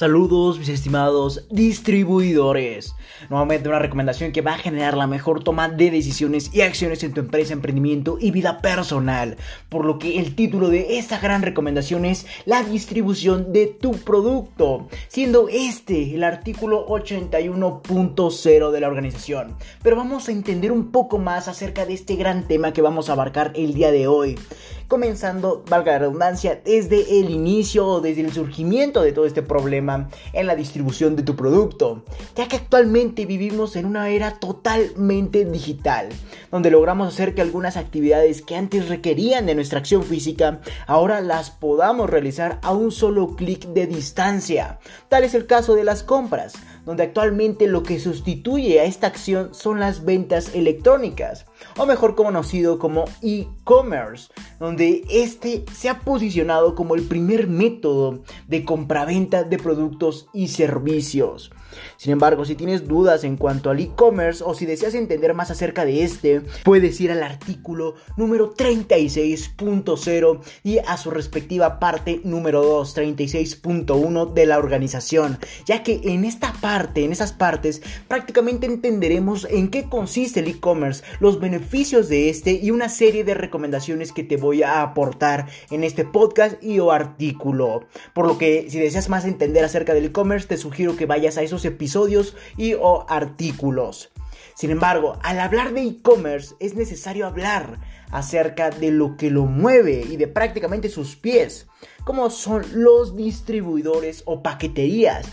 Saludos mis estimados distribuidores. Nuevamente una recomendación que va a generar la mejor toma de decisiones y acciones en tu empresa, emprendimiento y vida personal. Por lo que el título de esta gran recomendación es la distribución de tu producto, siendo este el artículo 81.0 de la organización. Pero vamos a entender un poco más acerca de este gran tema que vamos a abarcar el día de hoy comenzando, valga la redundancia, desde el inicio o desde el surgimiento de todo este problema en la distribución de tu producto, ya que actualmente vivimos en una era totalmente digital, donde logramos hacer que algunas actividades que antes requerían de nuestra acción física, ahora las podamos realizar a un solo clic de distancia. Tal es el caso de las compras, donde actualmente lo que sustituye a esta acción son las ventas electrónicas, o mejor conocido como e-commerce, donde este se ha posicionado como el primer método de compraventa de productos y servicios. Sin embargo, si tienes dudas en cuanto al e-commerce o si deseas entender más acerca de este, puedes ir al artículo número 36.0 y a su respectiva parte número 2, 36.1 de la organización, ya que en esta parte, en esas partes, prácticamente entenderemos en qué consiste el e-commerce, los beneficios de este y una serie de recomendaciones que te voy a aportar en este podcast y o artículo. Por lo que si deseas más entender acerca del e-commerce, te sugiero que vayas a esos episodios y o artículos. Sin embargo, al hablar de e-commerce es necesario hablar acerca de lo que lo mueve y de prácticamente sus pies, como son los distribuidores o paqueterías.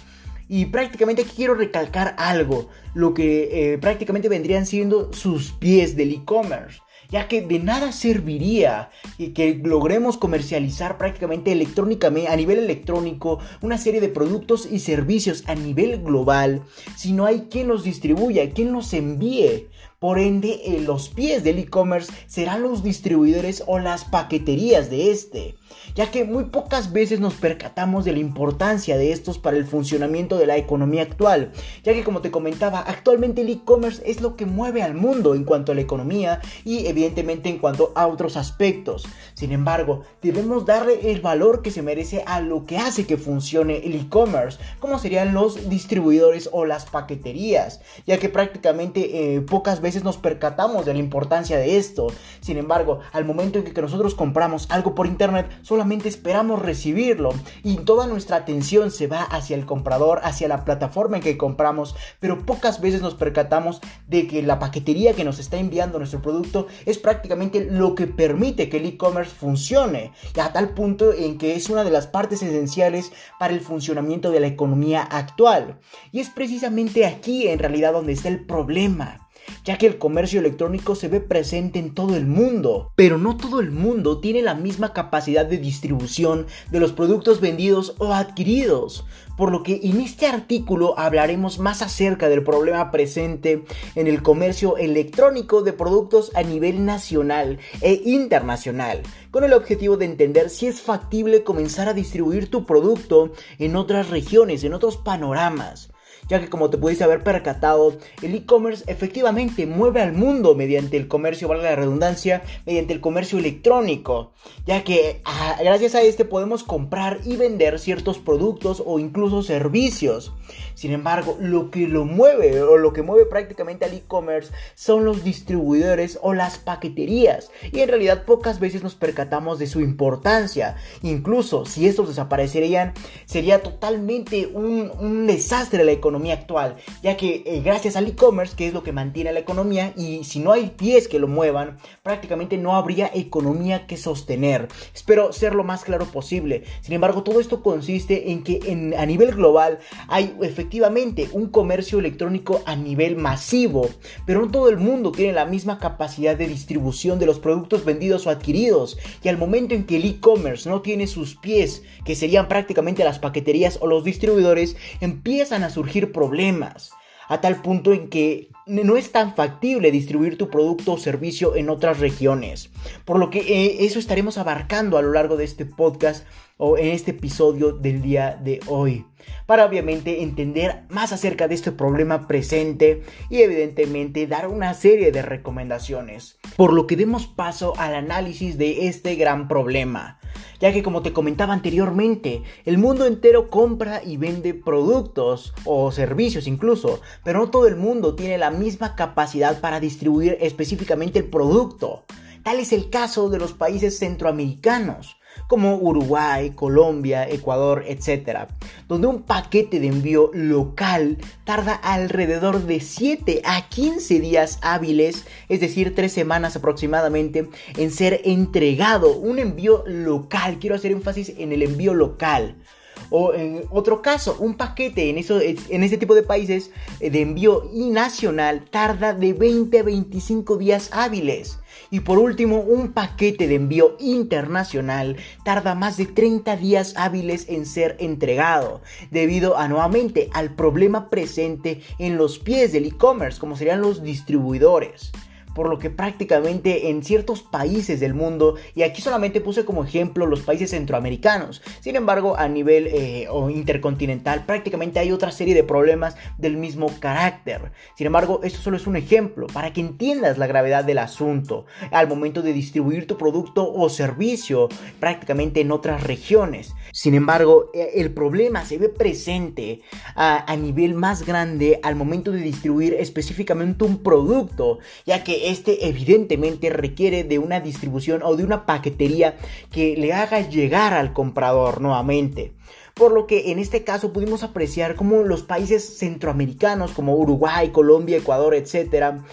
Y prácticamente aquí quiero recalcar algo, lo que eh, prácticamente vendrían siendo sus pies del e-commerce ya que de nada serviría que logremos comercializar prácticamente electrónicamente, a nivel electrónico, una serie de productos y servicios a nivel global si no hay quien los distribuya, quien los envíe. Por ende, eh, los pies del e-commerce serán los distribuidores o las paqueterías de este, ya que muy pocas veces nos percatamos de la importancia de estos para el funcionamiento de la economía actual, ya que como te comentaba, actualmente el e-commerce es lo que mueve al mundo en cuanto a la economía y evidentemente en cuanto a otros aspectos. Sin embargo, debemos darle el valor que se merece a lo que hace que funcione el e-commerce, como serían los distribuidores o las paqueterías, ya que prácticamente eh, pocas veces nos percatamos de la importancia de esto. Sin embargo, al momento en que nosotros compramos algo por internet, solamente esperamos recibirlo y toda nuestra atención se va hacia el comprador, hacia la plataforma en que compramos, pero pocas veces nos percatamos de que la paquetería que nos está enviando nuestro producto es prácticamente lo que permite que el e-commerce funcione, a tal punto en que es una de las partes esenciales para el funcionamiento de la economía actual. Y es precisamente aquí en realidad donde está el problema ya que el comercio electrónico se ve presente en todo el mundo, pero no todo el mundo tiene la misma capacidad de distribución de los productos vendidos o adquiridos, por lo que en este artículo hablaremos más acerca del problema presente en el comercio electrónico de productos a nivel nacional e internacional, con el objetivo de entender si es factible comenzar a distribuir tu producto en otras regiones, en otros panoramas ya que como te pudiste haber percatado, el e-commerce efectivamente mueve al mundo mediante el comercio, valga la redundancia, mediante el comercio electrónico, ya que ah, gracias a este podemos comprar y vender ciertos productos o incluso servicios. Sin embargo, lo que lo mueve o lo que mueve prácticamente al e-commerce son los distribuidores o las paqueterías, y en realidad pocas veces nos percatamos de su importancia. Incluso si estos desaparecerían, sería totalmente un, un desastre la economía actual, ya que eh, gracias al e-commerce, que es lo que mantiene la economía, y si no hay pies que lo muevan, prácticamente no habría economía que sostener. Espero ser lo más claro posible. Sin embargo, todo esto consiste en que a nivel global hay efectivamente un comercio electrónico a nivel masivo, pero no todo el mundo tiene la misma capacidad de distribución de los productos vendidos o adquiridos, y al momento en que el e-commerce no tiene sus pies, que serían prácticamente las paqueterías o los distribuidores, empiezan a surgir problemas, a tal punto en que no es tan factible distribuir tu producto o servicio en otras regiones. Por lo que eh, eso estaremos abarcando a lo largo de este podcast o en este episodio del día de hoy. Para obviamente entender más acerca de este problema presente y evidentemente dar una serie de recomendaciones. Por lo que demos paso al análisis de este gran problema. Ya que como te comentaba anteriormente, el mundo entero compra y vende productos o servicios incluso, pero no todo el mundo tiene la misma capacidad para distribuir específicamente el producto. Tal es el caso de los países centroamericanos, como Uruguay, Colombia, Ecuador, etc., donde un paquete de envío local tarda alrededor de 7 a 15 días hábiles, es decir, 3 semanas aproximadamente, en ser entregado. Un envío local, quiero hacer énfasis en el envío local. O en otro caso, un paquete en, eso, en ese tipo de países eh, de envío nacional tarda de 20 a 25 días hábiles. Y por último, un paquete de envío internacional tarda más de 30 días hábiles en ser entregado, debido a nuevamente al problema presente en los pies del e-commerce, como serían los distribuidores por lo que prácticamente en ciertos países del mundo, y aquí solamente puse como ejemplo los países centroamericanos, sin embargo a nivel eh, intercontinental prácticamente hay otra serie de problemas del mismo carácter. Sin embargo, esto solo es un ejemplo para que entiendas la gravedad del asunto al momento de distribuir tu producto o servicio prácticamente en otras regiones. Sin embargo, eh, el problema se ve presente a, a nivel más grande al momento de distribuir específicamente un producto, ya que este evidentemente requiere de una distribución o de una paquetería que le haga llegar al comprador nuevamente. Por lo que en este caso pudimos apreciar cómo los países centroamericanos como Uruguay, Colombia, Ecuador, etcétera,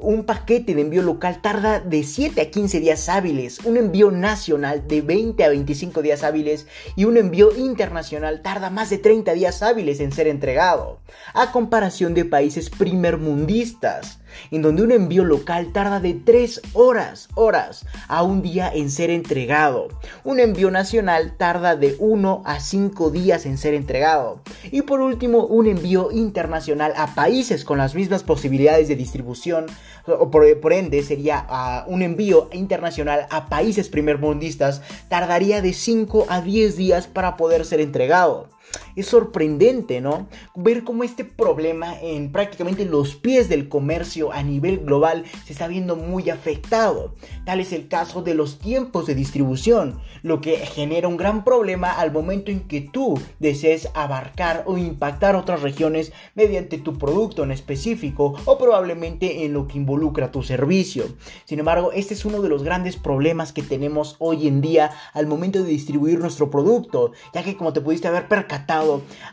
un paquete de envío local tarda de 7 a 15 días hábiles, un envío nacional de 20 a 25 días hábiles y un envío internacional tarda más de 30 días hábiles en ser entregado, a comparación de países primermundistas en donde un envío local tarda de 3 horas, horas a un día en ser entregado. Un envío nacional tarda de 1 a 5 días en ser entregado. Y por último, un envío internacional a países con las mismas posibilidades de distribución, o por, ende sería ah, un envío internacional a países primermundistas, tardaría de 5 a 10 días para poder ser entregado. Es sorprendente, ¿no? Ver cómo este problema en prácticamente los pies del comercio a nivel global se está viendo muy afectado. Tal es el caso de los tiempos de distribución, lo que genera un gran problema al momento en que tú desees abarcar o impactar otras regiones mediante tu producto en específico o probablemente en lo que involucra tu servicio. Sin embargo, este es uno de los grandes problemas que tenemos hoy en día al momento de distribuir nuestro producto, ya que como te pudiste haber percatado,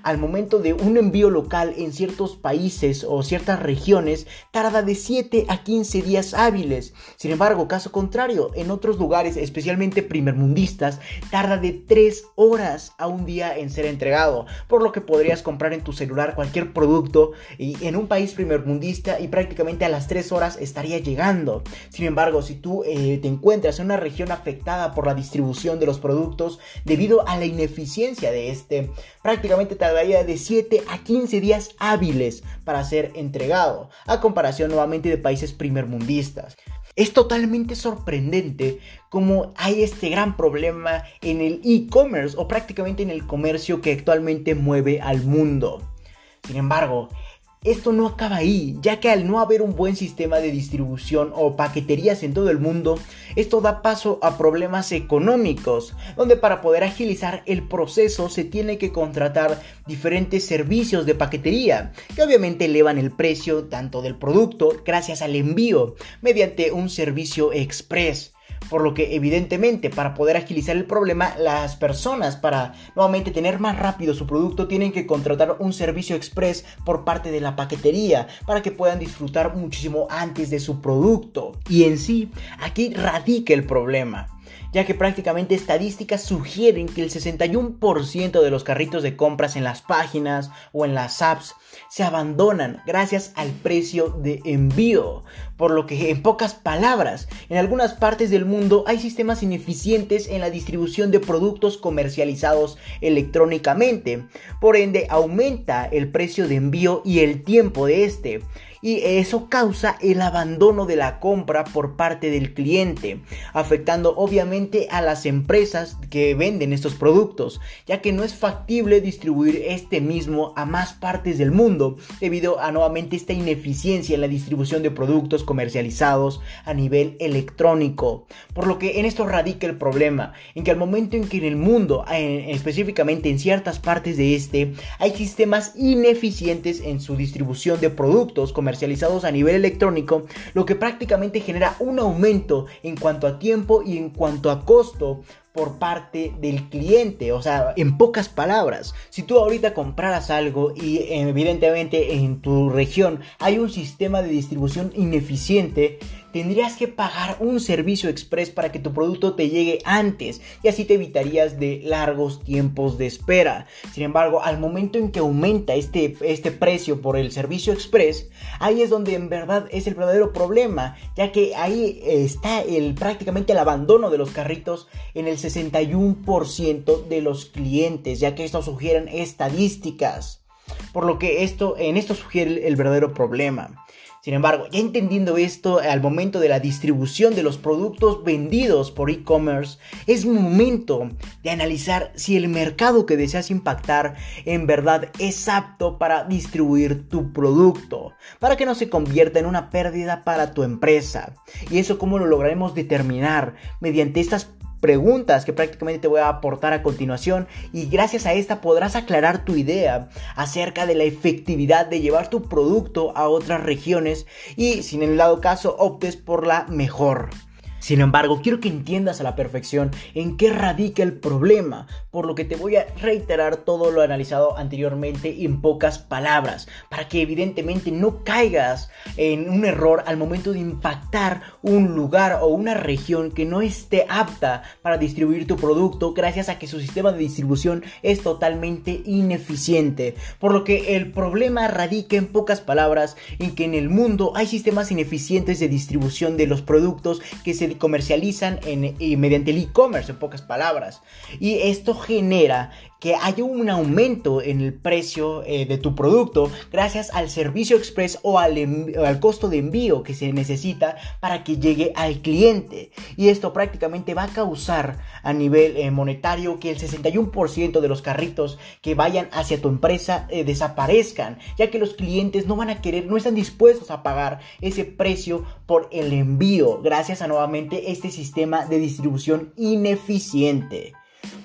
al momento de un envío local en ciertos países o ciertas regiones tarda de 7 a 15 días hábiles. Sin embargo, caso contrario, en otros lugares, especialmente primermundistas, tarda de 3 horas a un día en ser entregado, por lo que podrías comprar en tu celular cualquier producto y en un país primermundista y prácticamente a las 3 horas estaría llegando. Sin embargo, si tú eh, te encuentras en una región afectada por la distribución de los productos debido a la ineficiencia de este, prácticamente tardaría de 7 a 15 días hábiles para ser entregado, a comparación nuevamente de países primermundistas. Es totalmente sorprendente cómo hay este gran problema en el e-commerce o prácticamente en el comercio que actualmente mueve al mundo. Sin embargo, esto no acaba ahí, ya que al no haber un buen sistema de distribución o paqueterías en todo el mundo, esto da paso a problemas económicos, donde para poder agilizar el proceso se tiene que contratar diferentes servicios de paquetería, que obviamente elevan el precio tanto del producto gracias al envío, mediante un servicio express por lo que evidentemente para poder agilizar el problema, las personas para nuevamente tener más rápido su producto tienen que contratar un servicio express por parte de la paquetería para que puedan disfrutar muchísimo antes de su producto. Y en sí, aquí radica el problema ya que prácticamente estadísticas sugieren que el 61% de los carritos de compras en las páginas o en las apps se abandonan gracias al precio de envío. Por lo que, en pocas palabras, en algunas partes del mundo hay sistemas ineficientes en la distribución de productos comercializados electrónicamente. Por ende, aumenta el precio de envío y el tiempo de este y eso causa el abandono de la compra por parte del cliente, afectando obviamente a las empresas que venden estos productos, ya que no es factible distribuir este mismo a más partes del mundo debido a nuevamente esta ineficiencia en la distribución de productos comercializados a nivel electrónico. Por lo que en esto radica el problema, en que al momento en que en el mundo, específicamente en ciertas partes de este, hay sistemas ineficientes en su distribución de productos comercializados a nivel electrónico, lo que prácticamente genera un aumento en cuanto a tiempo y en cuanto a costo por parte del cliente. O sea, en pocas palabras, si tú ahorita compraras algo y evidentemente en tu región hay un sistema de distribución ineficiente, tendrías que pagar un servicio express para que tu producto te llegue antes y así te evitarías de largos tiempos de espera. Sin embargo, al momento en que aumenta este, este precio por el servicio express, ahí es donde en verdad es el verdadero problema, ya que ahí está el, prácticamente el abandono de los carritos en el 61% de los clientes, ya que esto sugieren estadísticas. Por lo que esto, en esto sugiere el verdadero problema. Sin embargo, ya entendiendo esto al momento de la distribución de los productos vendidos por e-commerce, es momento de analizar si el mercado que deseas impactar en verdad es apto para distribuir tu producto, para que no se convierta en una pérdida para tu empresa. Y eso cómo lo lograremos determinar mediante estas preguntas que prácticamente te voy a aportar a continuación y gracias a esta podrás aclarar tu idea acerca de la efectividad de llevar tu producto a otras regiones y si en el lado caso optes por la mejor. Sin embargo, quiero que entiendas a la perfección en qué radica el problema, por lo que te voy a reiterar todo lo analizado anteriormente en pocas palabras, para que evidentemente no caigas en un error al momento de impactar un lugar o una región que no esté apta para distribuir tu producto gracias a que su sistema de distribución es totalmente ineficiente. Por lo que el problema radica en pocas palabras en que en el mundo hay sistemas ineficientes de distribución de los productos que se comercializan en, mediante el e-commerce, en pocas palabras. Y esto genera que haya un aumento en el precio eh, de tu producto gracias al servicio express o al, al, costo de envío que se necesita para que llegue al cliente. Y esto prácticamente va a causar a nivel eh, monetario que el 61% de los carritos que vayan hacia tu empresa eh, desaparezcan, ya que los clientes no van a querer, no están dispuestos a pagar ese precio por el envío, gracias a nuevamente este sistema de distribución ineficiente.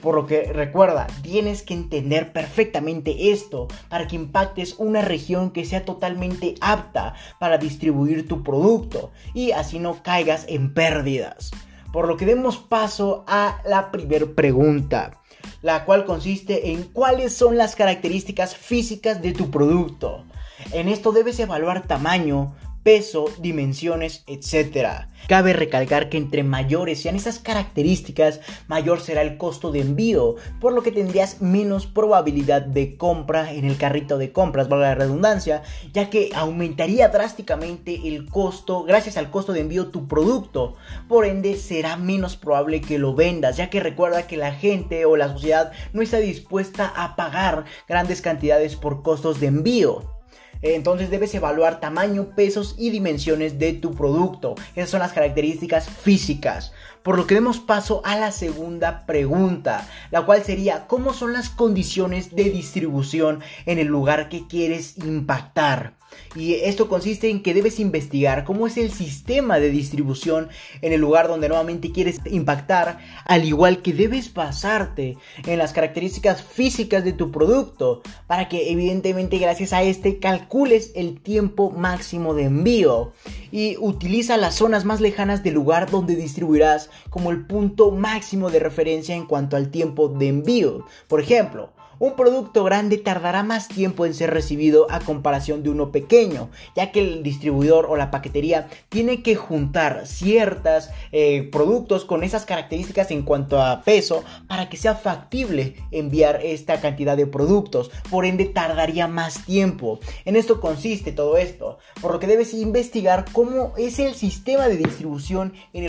Por lo que recuerda, tienes que entender perfectamente esto para que impactes una región que sea totalmente apta para distribuir tu producto y así no caigas en pérdidas. Por lo que demos paso a la primera pregunta, la cual consiste en cuáles son las características físicas de tu producto. En esto debes evaluar tamaño, peso, dimensiones, etc. Cabe recalcar que entre mayores sean esas características, mayor será el costo de envío, por lo que tendrías menos probabilidad de compra en el carrito de compras, valga la redundancia, ya que aumentaría drásticamente el costo, gracias al costo de envío tu producto, por ende será menos probable que lo vendas, ya que recuerda que la gente o la sociedad no está dispuesta a pagar grandes cantidades por costos de envío. Entonces debes evaluar tamaño, pesos y dimensiones de tu producto. Esas son las características físicas. Por lo que demos paso a la segunda pregunta, la cual sería ¿cómo son las condiciones de distribución en el lugar que quieres impactar? Y esto consiste en que debes investigar cómo es el sistema de distribución en el lugar donde nuevamente quieres impactar, al igual que debes basarte en las características físicas de tu producto, para que evidentemente gracias a este calcules el tiempo máximo de envío y utiliza las zonas más lejanas del lugar donde distribuirás como el punto máximo de referencia en cuanto al tiempo de envío. Por ejemplo, un producto grande tardará más tiempo en ser recibido a comparación de uno pequeño, ya que el distribuidor o la paquetería tiene que juntar ciertos eh, productos con esas características en cuanto a peso para que sea factible enviar esta cantidad de productos. Por ende, tardaría más tiempo. En esto consiste todo esto, por lo que debes investigar cómo es el sistema de distribución en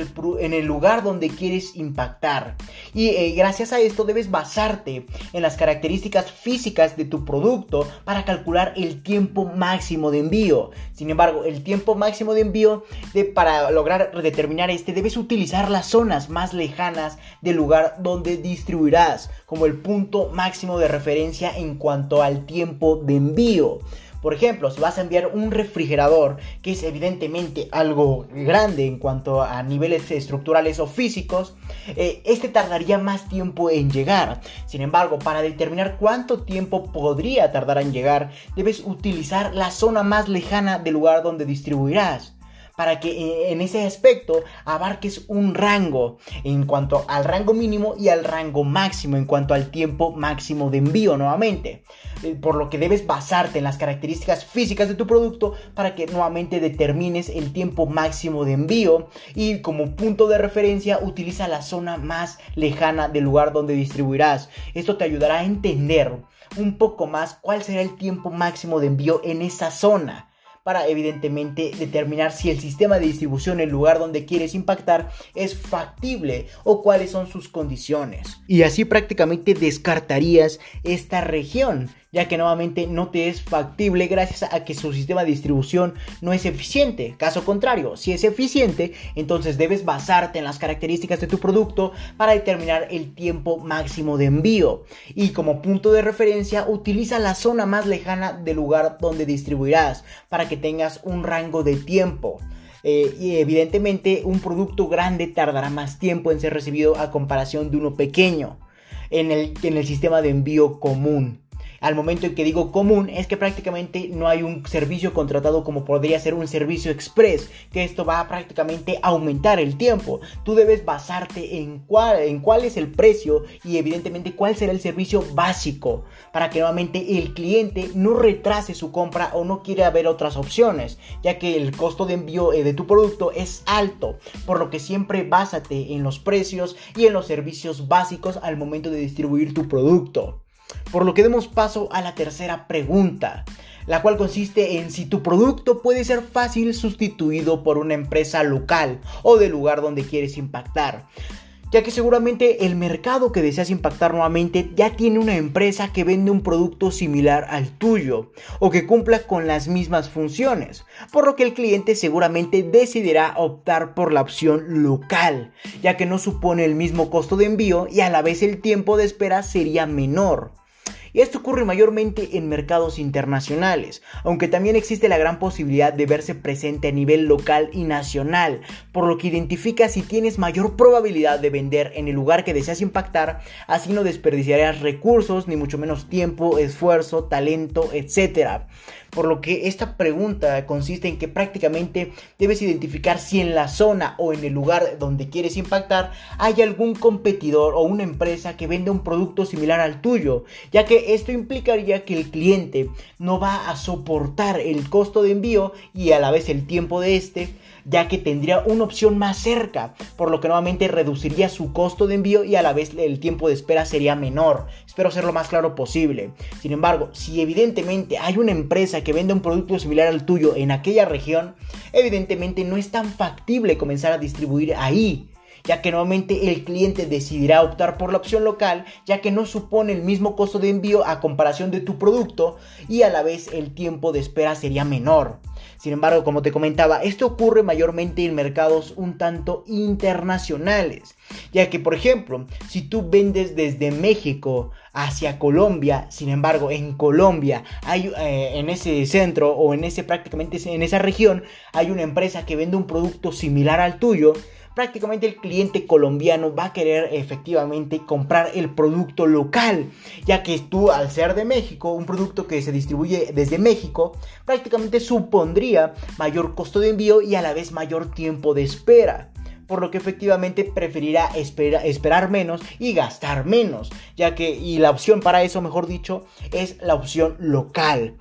el, lugar donde quieres impactar. Y eh, gracias a esto debes basarte en las características físicas de tu producto para calcular el tiempo máximo de envío. Sin embargo, el tiempo máximo de envío de, para lograr determinar este debes utilizar las zonas más lejanas del lugar donde distribuirás como el punto máximo de referencia en cuanto al tiempo de envío. Por ejemplo, si vas a enviar un refrigerador, que es evidentemente algo grande en cuanto a niveles estructurales o físicos, eh, este tardaría más tiempo en llegar. Sin embargo, para determinar cuánto tiempo podría tardar en llegar, debes utilizar la zona más lejana del lugar donde distribuirás para que eh, en ese aspecto abarques un rango en cuanto al rango mínimo y al rango máximo en cuanto al tiempo máximo de envío nuevamente. Eh, por lo que debes basarte en las características físicas de tu producto para que nuevamente determines el tiempo máximo de envío y como punto de referencia utiliza la zona más lejana del lugar donde distribuirás. Esto te ayudará a entender un poco más cuál será el tiempo máximo de envío en esa zona para evidentemente determinar si el sistema de distribución, el lugar donde quieres impactar, es factible o cuáles son sus condiciones. Y así prácticamente descartarías esta región ya que nuevamente no te es factible gracias a que su sistema de distribución no es eficiente. Caso contrario, si es eficiente, entonces debes basarte en las características de tu producto para determinar el tiempo máximo de envío. Y como punto de referencia, utiliza la zona más lejana del lugar donde distribuirás para que tengas un rango de tiempo. Eh, y evidentemente un producto grande tardará más tiempo en ser recibido a comparación de uno pequeño en el, en el sistema de envío común al momento en que digo común es que prácticamente no hay un servicio contratado como podría ser un servicio express, que esto va a prácticamente aumentar el tiempo. Tú debes basarte en cuál, es el precio y evidentemente cuál será el servicio básico para que nuevamente el cliente no retrase su compra o no quiera ver otras opciones, ya que el costo de envío eh, de tu producto es alto, por lo que siempre básate en los precios y en los servicios básicos al momento de distribuir tu producto. Por lo que demos paso a la tercera pregunta, la cual consiste en si tu producto puede ser fácil sustituido por una empresa local o del lugar donde quieres impactar ya que seguramente el mercado que deseas impactar nuevamente ya tiene una empresa que vende un producto similar al tuyo o que cumpla con las mismas funciones, por lo que el cliente seguramente decidirá optar por la opción local, ya que no supone el mismo costo de envío y a la vez el tiempo de espera sería menor. Y esto ocurre mayormente en mercados internacionales, aunque también existe la gran posibilidad de verse presente a nivel local y nacional, por lo que identifica si tienes mayor probabilidad de vender en el lugar que deseas impactar, así no desperdiciarás recursos, ni mucho menos tiempo, esfuerzo, talento, etc. Por lo que esta pregunta consiste en que prácticamente debes identificar si en la zona o en el lugar donde quieres impactar hay algún competidor o una empresa que vende un producto similar al tuyo, ya que esto implicaría que el cliente no va a soportar el costo de envío y a la vez el tiempo de este ya que tendría una opción más cerca, por lo que nuevamente reduciría su costo de envío y a la vez el tiempo de espera sería menor. Espero ser lo más claro posible. Sin embargo, si evidentemente hay una empresa que vende un producto similar al tuyo en aquella región, evidentemente no es tan factible comenzar a distribuir ahí ya que nuevamente el cliente decidirá optar por la opción local, ya que no supone el mismo costo de envío a comparación de tu producto y a la vez el tiempo de espera sería menor. Sin embargo, como te comentaba, esto ocurre mayormente en mercados un tanto internacionales, ya que por ejemplo, si tú vendes desde México hacia Colombia, sin embargo, en Colombia hay eh, en ese centro o en ese prácticamente en esa región hay una empresa que vende un producto similar al tuyo, prácticamente el cliente colombiano va a querer efectivamente comprar el producto local, ya que tú al ser de México, un producto que se distribuye desde México, prácticamente supondría mayor costo de envío y a la vez mayor tiempo de espera por lo que efectivamente preferirá esperar menos y gastar menos, ya que y la opción para eso, mejor dicho, es la opción local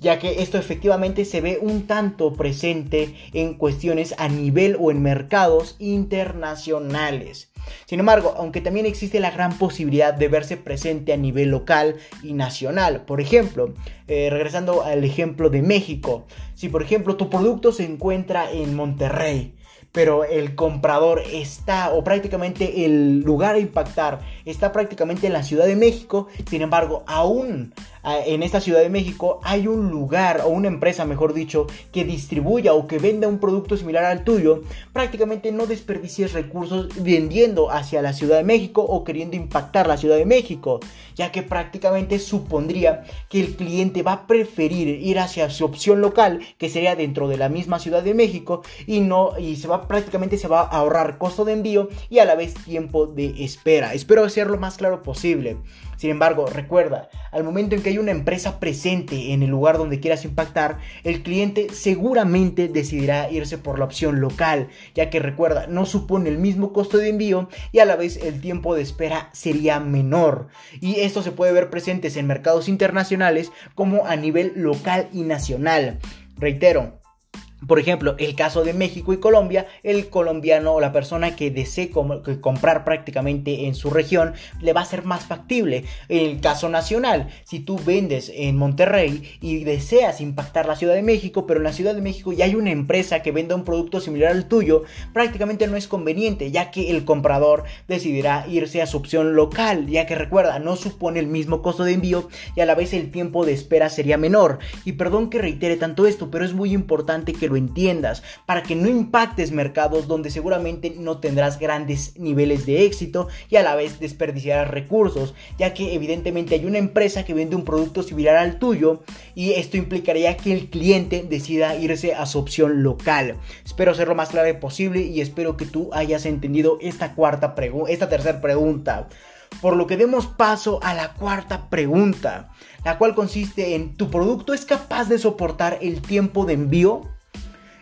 ya que esto efectivamente se ve un tanto presente en cuestiones a nivel o en mercados internacionales. Sin embargo, aunque también existe la gran posibilidad de verse presente a nivel local y nacional. Por ejemplo, eh, regresando al ejemplo de México, si por ejemplo tu producto se encuentra en Monterrey, pero el comprador está, o prácticamente el lugar a impactar, está prácticamente en la Ciudad de México, sin embargo, aún en esta Ciudad de México hay un lugar o una empresa, mejor dicho, que distribuya o que venda un producto similar al tuyo, prácticamente no desperdicies recursos vendiendo hacia la Ciudad de México o queriendo impactar la Ciudad de México, ya que prácticamente supondría que el cliente va a preferir ir hacia su opción local, que sería dentro de la misma Ciudad de México, y no y se va prácticamente se va a ahorrar costo de envío y a la vez tiempo de espera. Espero ser lo más claro posible. Sin embargo, recuerda, al momento en que hay una empresa presente en el lugar donde quieras impactar, el cliente seguramente decidirá irse por la opción local, ya que recuerda, no supone el mismo costo de envío y a la vez el tiempo de espera sería menor. Y esto se puede ver presentes en mercados internacionales como a nivel local y nacional. Reitero, por ejemplo, el caso de México y Colombia, el colombiano o la persona que desee comprar prácticamente en su región le va a ser más factible. En el caso nacional, si tú vendes en Monterrey y deseas impactar la Ciudad de México, pero en la Ciudad de México ya hay una empresa que venda un producto similar al tuyo, prácticamente no es conveniente, ya que el comprador decidirá irse a su opción local, ya que recuerda, no supone el mismo costo de envío y a la vez el tiempo de espera sería menor. Y perdón que reitere tanto esto, pero es muy importante que lo entiendas, para que no impactes mercados donde seguramente no tendrás grandes niveles de éxito y a la vez desperdiciarás recursos, ya que evidentemente hay una empresa que vende un producto similar al tuyo y esto implicaría que el cliente decida irse a su opción local. Espero ser lo más claro posible y espero que tú hayas entendido esta cuarta esta tercera pregunta. Por lo que demos paso a la cuarta pregunta, la cual consiste en ¿tu producto es capaz de soportar el tiempo de envío?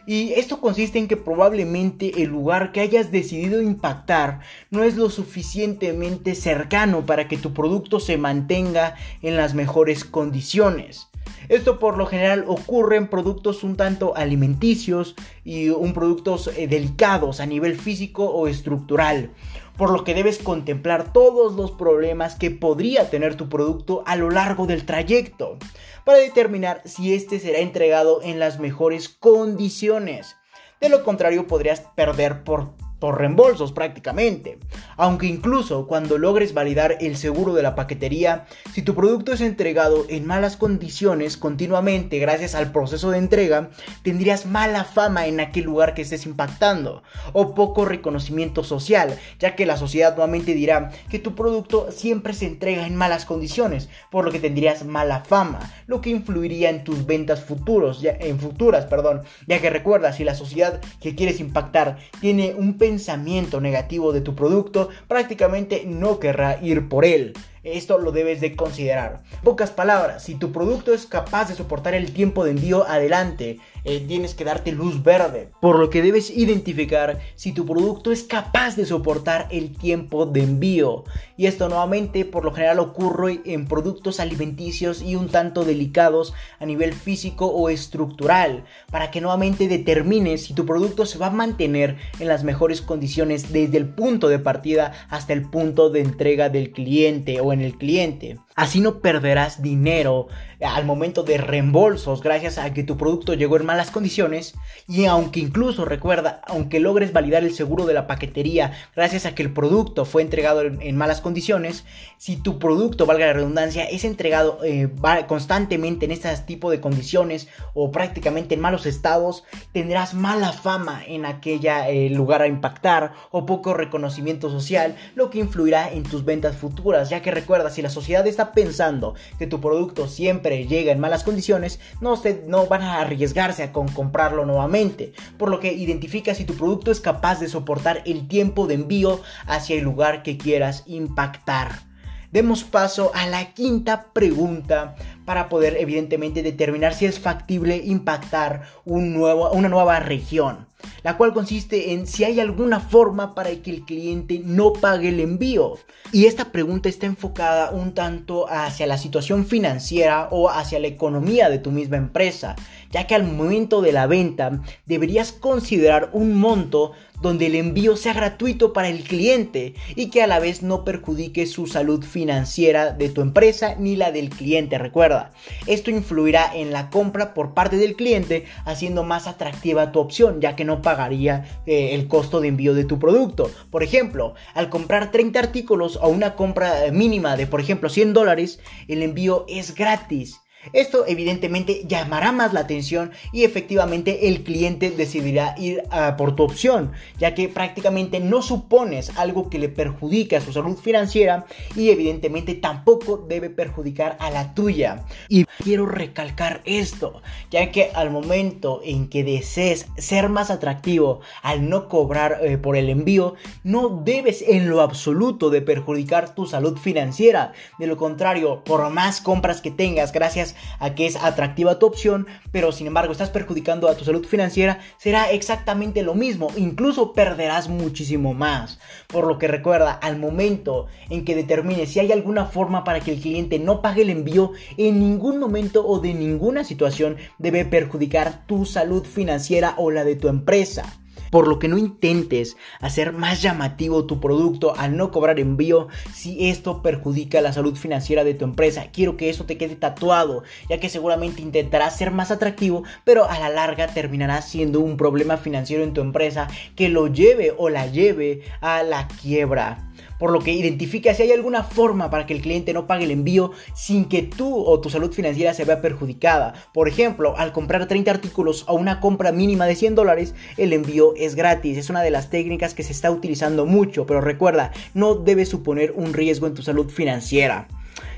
Y esto consiste en que probablemente el lugar que hayas decidido impactar no es lo suficientemente cercano para que tu producto se mantenga en las mejores condiciones. Esto por lo general ocurre en productos un tanto alimenticios y un productos eh, delicados a nivel físico o estructural, por lo que debes contemplar todos los problemas que podría tener tu producto a lo largo del trayecto para determinar si este será entregado en las mejores condiciones. De lo contrario podrías perder por por reembolsos prácticamente. Aunque incluso cuando logres validar el seguro de la paquetería, si tu producto es entregado en malas condiciones continuamente gracias al proceso de entrega, tendrías mala fama en aquel lugar que estés impactando o poco reconocimiento social, ya que la sociedad nuevamente dirá que tu producto siempre se entrega en malas condiciones, por lo que tendrías mala fama, lo que influiría en tus ventas futuros, ya, en futuras, perdón, ya que recuerda si la sociedad que quieres impactar tiene un pensamiento pensamiento negativo de tu producto, prácticamente no querrá ir por él. Esto lo debes de considerar. Pocas palabras, si tu producto es capaz de soportar el tiempo de envío adelante, eh, tienes que darte luz verde. Por lo que debes identificar si tu producto es capaz de soportar el tiempo de envío. Y esto nuevamente por lo general ocurre en productos alimenticios y un tanto delicados a nivel físico o estructural. Para que nuevamente determines si tu producto se va a mantener en las mejores condiciones desde el punto de partida hasta el punto de entrega del cliente o en el cliente. Así no perderás dinero al momento de reembolsos gracias a que tu producto llegó en malas condiciones. Y aunque incluso recuerda, aunque logres validar el seguro de la paquetería gracias a que el producto fue entregado en, malas condiciones, si tu producto, valga la redundancia, es entregado eh, constantemente en este tipo de condiciones o prácticamente en malos estados, tendrás mala fama en aquella eh, lugar a impactar o poco reconocimiento social, lo que influirá en tus ventas futuras, ya que recuerda, si la sociedad está pensando que tu producto siempre llega en malas condiciones, no, se, no van a arriesgarse a con comprarlo nuevamente. Por lo que identifica si tu producto es capaz de soportar el tiempo de envío hacia el lugar que quieras impactar demos paso a la quinta pregunta para poder evidentemente determinar si es factible impactar un nuevo, una nueva región, la cual consiste en si hay alguna forma para que el cliente no pague el envío. Y esta pregunta está enfocada un tanto hacia la situación financiera o hacia la economía de tu misma empresa, ya que al momento de la venta deberías considerar un monto donde el envío sea gratuito para el cliente y que a la vez no perjudique su salud financiera de tu empresa ni la del cliente. Recuerda, esto influirá en la compra por parte del cliente haciendo más atractiva tu opción ya que no pagaría eh, el costo de envío de tu producto. Por ejemplo, al comprar 30 artículos o una compra mínima de por ejemplo 100 dólares, el envío es gratis esto evidentemente llamará más la atención y efectivamente el cliente decidirá ir por tu opción, ya que prácticamente no supones algo que le perjudique a su salud financiera y evidentemente tampoco debe perjudicar a la tuya. Y quiero recalcar esto, ya que al momento en que desees ser más atractivo al no cobrar eh, por el envío, no debes en lo absoluto de perjudicar tu salud financiera. De lo contrario, por más compras que tengas gracias a que es atractiva tu opción, pero sin embargo estás perjudicando a tu salud financiera, será exactamente lo mismo, incluso perderás muchísimo más. Por lo que recuerda, al momento en que determines si hay alguna forma para que el cliente no pague el envío, en ningún momento o de ninguna situación debe perjudicar tu salud financiera o la de tu empresa por lo que no intentes hacer más llamativo tu producto al no cobrar envío si esto perjudica la salud financiera de tu empresa. Quiero que eso te quede tatuado, ya que seguramente intentarás ser más atractivo, pero a la larga terminará siendo un problema financiero en tu empresa que lo lleve o la lleve a la quiebra por lo que identifica si hay alguna forma para que el cliente no pague el envío sin que tú o tu salud financiera se vea perjudicada. Por ejemplo, al comprar 30 artículos a una compra mínima de 100 dólares, el envío es gratis. Es una de las técnicas que se está utilizando mucho, pero recuerda, no debe suponer un riesgo en tu salud financiera.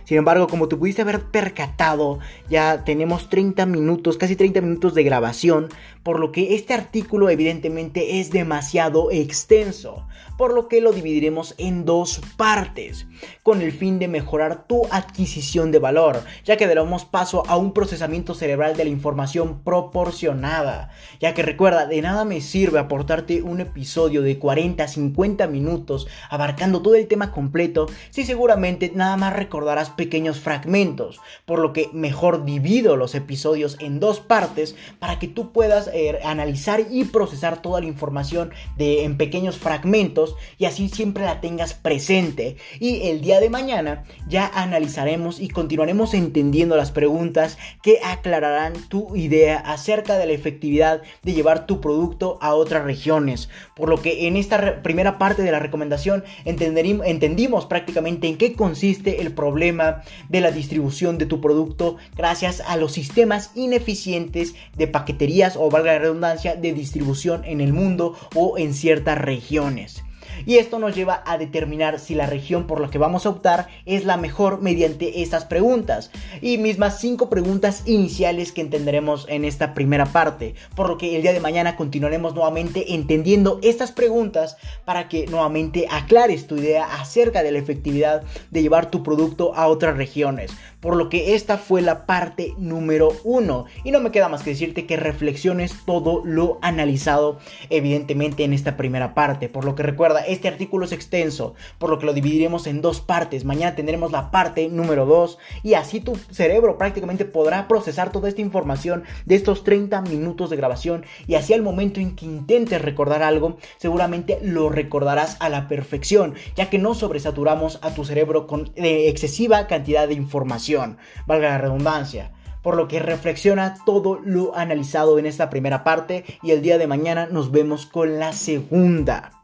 Sin embargo, como te pudiste haber percatado, ya tenemos 30 minutos, casi 30 minutos de grabación, por lo que este artículo evidentemente es demasiado extenso por lo que lo dividiremos en dos partes, con el fin de mejorar tu adquisición de valor, ya que daremos paso a un procesamiento cerebral de la información proporcionada, ya que recuerda, de nada me sirve aportarte un episodio de 40 50 minutos abarcando todo el tema completo si seguramente nada más recordarás pequeños fragmentos, por lo que mejor divido los episodios en dos partes para que tú puedas eh, analizar y procesar toda la información de, en pequeños fragmentos y así siempre la tengas presente. Y el día de mañana ya analizaremos y continuaremos entendiendo las preguntas que aclararán tu idea acerca de la efectividad de llevar tu producto a otras regiones. Por lo que en esta primera parte de la recomendación entendimos prácticamente en qué consiste el problema de la distribución de tu producto gracias a los sistemas ineficientes de paqueterías o valga la redundancia de distribución en el mundo o en ciertas regiones y esto nos lleva a determinar si la región por la que vamos a optar es la mejor mediante estas preguntas. Y mismas cinco preguntas iniciales que entenderemos en esta primera parte, por lo que el día de mañana continuaremos nuevamente entendiendo estas preguntas para que nuevamente aclares tu idea acerca de la efectividad de llevar tu producto a otras regiones, por lo que esta fue la parte número uno. Y no me queda más que decirte que reflexiones todo lo analizado evidentemente en esta primera parte, por lo que recuerda este artículo es extenso, por lo que lo dividiremos en dos partes. Mañana tendremos la parte número 2 y así tu cerebro prácticamente podrá procesar toda esta información de estos 30 minutos de grabación. Y así al momento en que intentes recordar algo, seguramente lo recordarás a la perfección, ya que no sobresaturamos a tu cerebro con eh, excesiva cantidad de información, valga la redundancia por lo que reflexiona todo lo analizado en esta primera parte y el día de mañana nos vemos con la segunda.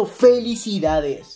felicidades.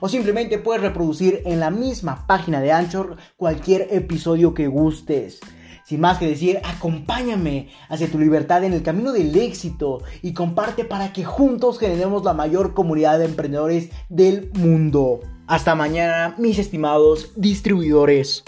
o simplemente puedes reproducir en la misma página de Anchor cualquier episodio que gustes. Sin más que decir, acompáñame hacia tu libertad en el camino del éxito y comparte para que juntos generemos la mayor comunidad de emprendedores del mundo. Hasta mañana, mis estimados distribuidores.